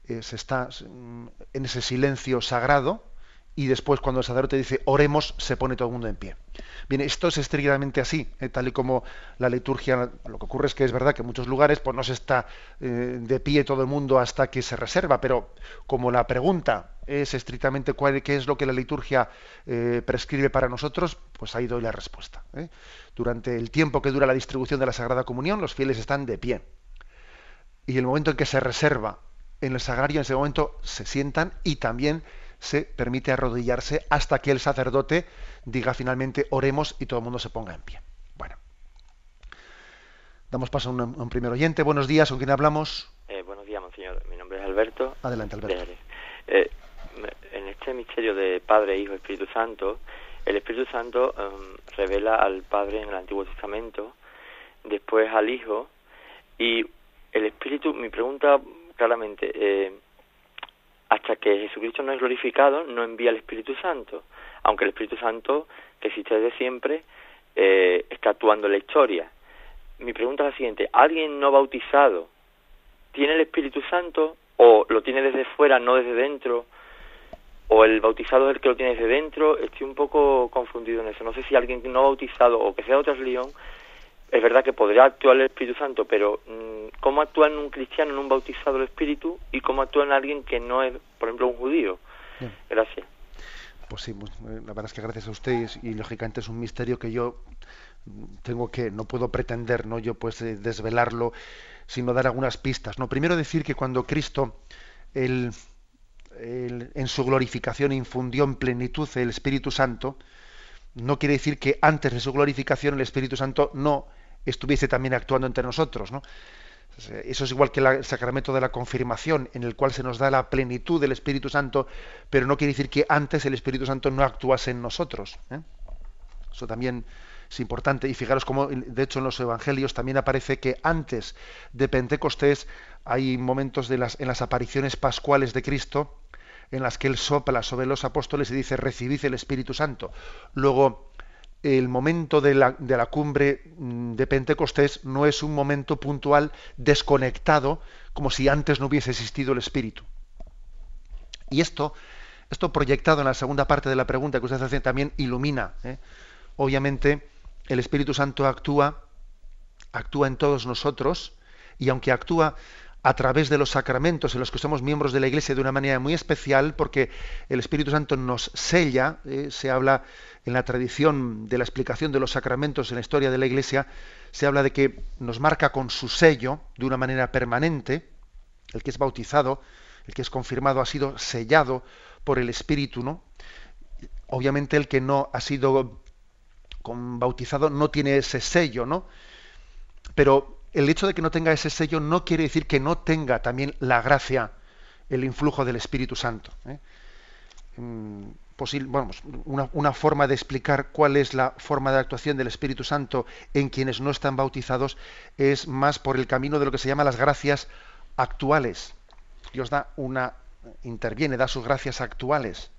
Eh, se está mm, en ese silencio sagrado, y después cuando el sacerdote dice oremos, se pone todo el mundo en pie. Bien, esto es estrictamente así, ¿eh? tal y como la liturgia, lo que ocurre es que es verdad que en muchos lugares pues no se está eh, de pie todo el mundo hasta que se reserva, pero como la pregunta es estrictamente cuál, qué es lo que la liturgia eh, prescribe para nosotros, pues ahí doy la respuesta. Durante el tiempo que dura la distribución de la Sagrada Comunión, los fieles están de pie. Y el momento en que se reserva en el sagrario, en ese momento se sientan y también se permite arrodillarse hasta que el sacerdote diga finalmente oremos y todo el mundo se ponga en pie. Bueno. Damos paso a un, primer oyente. Buenos días, ¿con quién hablamos? Eh, buenos días, monseñor. Mi nombre es Alberto. Adelante, Alberto. Eh, en este misterio de Padre, Hijo, Espíritu Santo, el Espíritu Santo em, revela al Padre en el Antiguo Testamento, después al Hijo, y el Espíritu, mi pregunta claramente, eh, hasta que Jesucristo no es glorificado, no envía el Espíritu Santo, aunque el Espíritu Santo, que existe desde siempre, eh, está actuando en la historia. Mi pregunta es la siguiente, ¿alguien no bautizado tiene el Espíritu Santo o lo tiene desde fuera, no desde dentro? ¿O el bautizado es el que lo tiene desde dentro? Estoy un poco confundido en eso. No sé si alguien no bautizado o que sea de otra religión es verdad que podría actuar el Espíritu Santo, pero mm, ¿cómo actúa en un cristiano, en un bautizado el Espíritu, y cómo actúa en alguien que no es, por ejemplo, un judío? Gracias. Pues sí, la verdad es que gracias a ustedes y lógicamente es un misterio que yo tengo que, no puedo pretender, no yo pues eh, desvelarlo, sino dar algunas pistas. No, primero decir que cuando Cristo en su glorificación infundió en plenitud el Espíritu Santo, no quiere decir que antes de su glorificación el Espíritu Santo no estuviese también actuando entre nosotros, ¿no? Eso es igual que el sacramento de la confirmación, en el cual se nos da la plenitud del Espíritu Santo, pero no quiere decir que antes el Espíritu Santo no actuase en nosotros. ¿eh? Eso también es importante. Y fijaros cómo, de hecho, en los Evangelios también aparece que antes de Pentecostés hay momentos en las apariciones pascuales de Cristo en las que él sopla sobre los apóstoles y dice, recibid el Espíritu Santo. Luego, el momento de la, de la, cumbre mm, de Pentecostés no es un momento puntual desconectado, como si antes no hubiese existido el Espíritu. Y esto, esto proyectado en la segunda parte de la pregunta que usted hace también ilumina. ¿eh? Obviamente, el Espíritu Santo actúa, actúa en todos nosotros, y aunque actúa a través de los sacramentos en los que somos miembros de la Iglesia de una manera muy especial, porque el Espíritu Santo nos sella, eh, se habla en la tradición de la explicación de los sacramentos en la historia de la Iglesia, se habla de que nos marca con su sello de una manera permanente, el que es bautizado, el que es confirmado ha sido sellado por el Espíritu, ¿no? Obviamente el que no ha sido bautizado no tiene ese sello, ¿no? Pero el hecho de que no tenga ese sello no quiere decir que no tenga también la gracia, el influjo del Espíritu Santo. ¿eh? Mm, una, forma de explicar cuál es la forma de actuación del Espíritu Santo en quienes no están bautizados es más por el camino de lo que se llama las gracias actuales. Dios da una, interviene, da sus gracias actuales.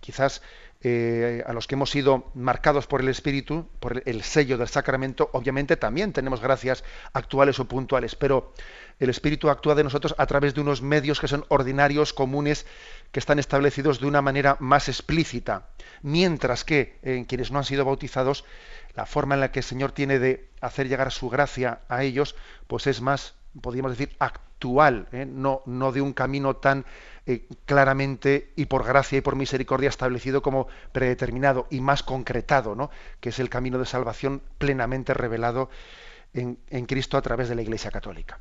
Quizás eh, a los que hemos sido marcados por el Espíritu, por el sello del sacramento, obviamente también tenemos gracias actuales o puntuales, pero el Espíritu actúa de nosotros a través de unos medios que son ordinarios, comunes, que están establecidos de una manera más explícita, mientras que en quienes no han sido bautizados, la forma en la que el Señor tiene de hacer llegar su gracia a ellos, pues es más, podríamos decir, actual, ¿eh? no, no de un camino tan eh, claramente y por gracia y por misericordia establecido como predeterminado y más concretado, ¿no? que es el camino de salvación plenamente revelado en, Cristo a través de la Iglesia Católica.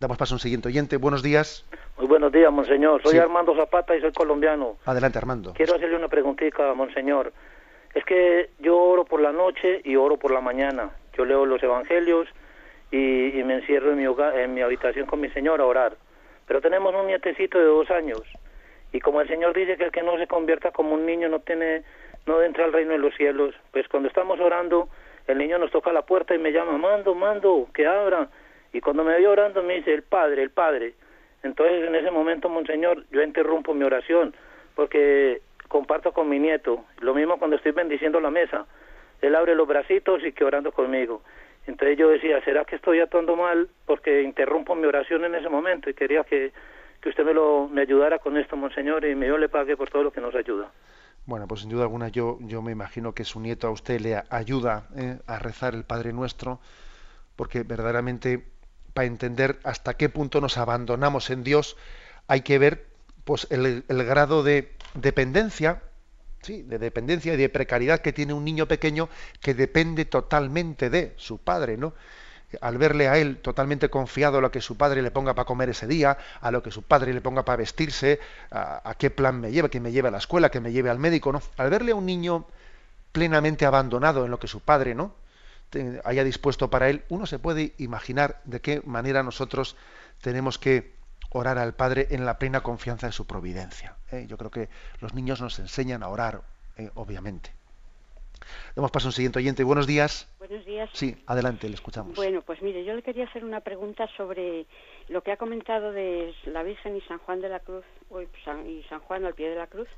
Damos paso a un siguiente oyente. Buenos días. Muy buenos días, monseñor. Soy Armando Zapata y soy colombiano. Adelante, Armando. Quiero hacerle una preguntita, monseñor. Es que yo oro por la noche y oro por la mañana. Yo leo los evangelios y, me encierro en mi, en mi habitación con mi señora a orar. Pero tenemos un nietecito de dos años y como el Señor dice que el que no se convierta como un niño no tiene, no entra al reino de los cielos, pues cuando estamos orando, el niño nos toca la puerta y me llama, mando, mando, que abra. Y cuando me veo orando me dice, el Padre, el Padre. Entonces en ese momento, Monseñor, yo interrumpo mi oración, porque comparto con mi nieto. Lo mismo cuando estoy bendiciendo la mesa. Él abre los bracitos y que orando conmigo. Entonces yo decía, ¿será que estoy actuando mal? Porque interrumpo mi oración en ese momento y quería que usted me, lo, me ayudara con esto, monseñor, y me le pague por todo lo que nos ayuda. Bueno, pues sin duda alguna yo, yo me imagino que su nieto a usted le ayuda eh, a rezar el Padre Nuestro, porque verdaderamente para entender hasta qué punto nos abandonamos en Dios hay que ver pues el, el grado de dependencia, sí, de dependencia y de precariedad que tiene un niño pequeño que depende totalmente de su padre, ¿no? al verle a él totalmente confiado a lo que su padre le ponga para comer ese día, a lo que su padre le ponga para vestirse, a, qué plan me lleva, que me lleve a la escuela, que me lleve al médico, ¿no? Al verle a un niño plenamente abandonado en lo que su padre, ¿no? haya dispuesto para él, uno se puede imaginar de qué manera nosotros tenemos que orar al Padre en la plena confianza de su providencia. ¿eh? Yo creo que los niños nos enseñan a orar, eh, obviamente. Damos paso a un siguiente oyente. Buenos días. Buenos días. Sí, adelante, le escuchamos. Bueno, pues mire, yo le quería hacer una pregunta sobre lo que ha comentado de la Virgen y San Juan de la Cruz, y San Juan al pie de la cruz.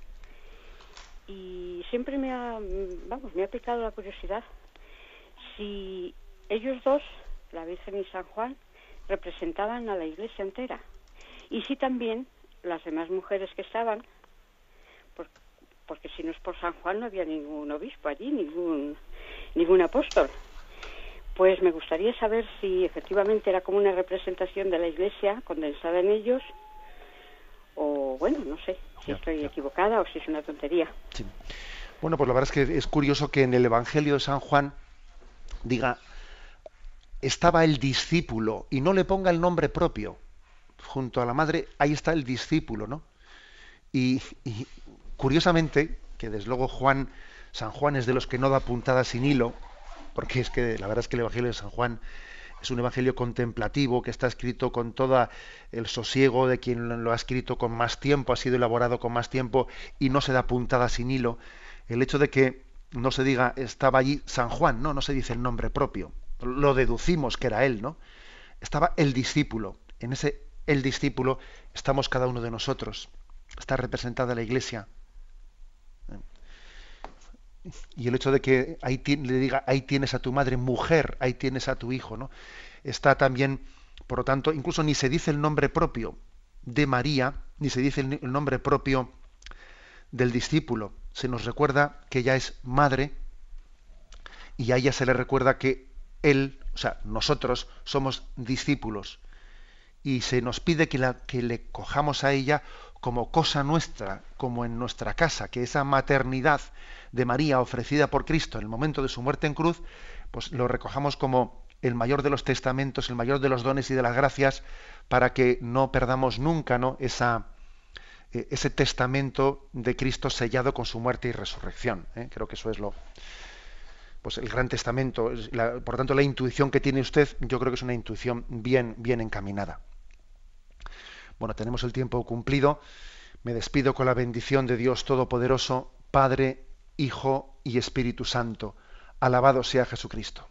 Y siempre me ha, vamos, me ha picado la curiosidad si ellos dos, la Virgen y San Juan, representaban a la iglesia entera. Y si también las demás mujeres que estaban, porque si no es por San Juan no había ningún obispo allí, ningún, ningún apóstol. Pues me gustaría saber si efectivamente era como una representación de la Iglesia condensada en ellos, o bueno, no sé si estoy equivocada o si es una tontería. Bueno, pues la verdad es que es curioso que en el Evangelio de San Juan diga, estaba el discípulo y no le ponga el nombre propio. Junto a la madre, ahí está el discípulo, ¿no? y, Curiosamente, que desde luego Juan, San Juan es de los que no da puntada sin hilo, porque es que la verdad es que el Evangelio de San Juan es un evangelio contemplativo que está escrito con todo el sosiego de quien lo ha escrito con más tiempo, ha sido elaborado con más tiempo y no se da puntada sin hilo. El hecho de que no se diga estaba allí San Juan, no, no se dice el nombre propio, lo deducimos que era él, ¿no? Estaba el discípulo, en ese el discípulo estamos cada uno de nosotros, está representada la iglesia, y el hecho de que ahí le diga ahí tienes a tu madre mujer, ahí tienes a tu hijo, ¿no? Está también, por lo tanto, incluso ni se dice el nombre propio de María, ni se dice el nombre propio del discípulo. Se nos recuerda que ella es madre y a ella se le recuerda que él, o sea, nosotros somos discípulos y se nos pide que, le cojamos a ella como cosa nuestra, como en nuestra casa, que esa maternidad de María ofrecida por Cristo en el momento de su muerte en cruz, pues lo recojamos como el mayor de los testamentos, el mayor de los dones y de las gracias, para que no perdamos nunca ¿no? Esa, eh, ese testamento de Cristo sellado con su muerte y resurrección. ¿eh? Creo que eso es lo, pues el gran testamento. por tanto, la intuición que tiene usted, yo creo que es una intuición bien, bien encaminada. Bueno, tenemos el tiempo cumplido. Me despido con la bendición de Dios Todopoderoso, Padre, Hijo y Espíritu Santo. Alabado sea Jesucristo.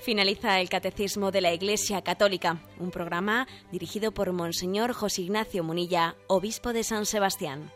Finaliza el Catecismo de la Iglesia Católica, un programa dirigido por Monseñor José Ignacio Munilla, Obispo de San Sebastián.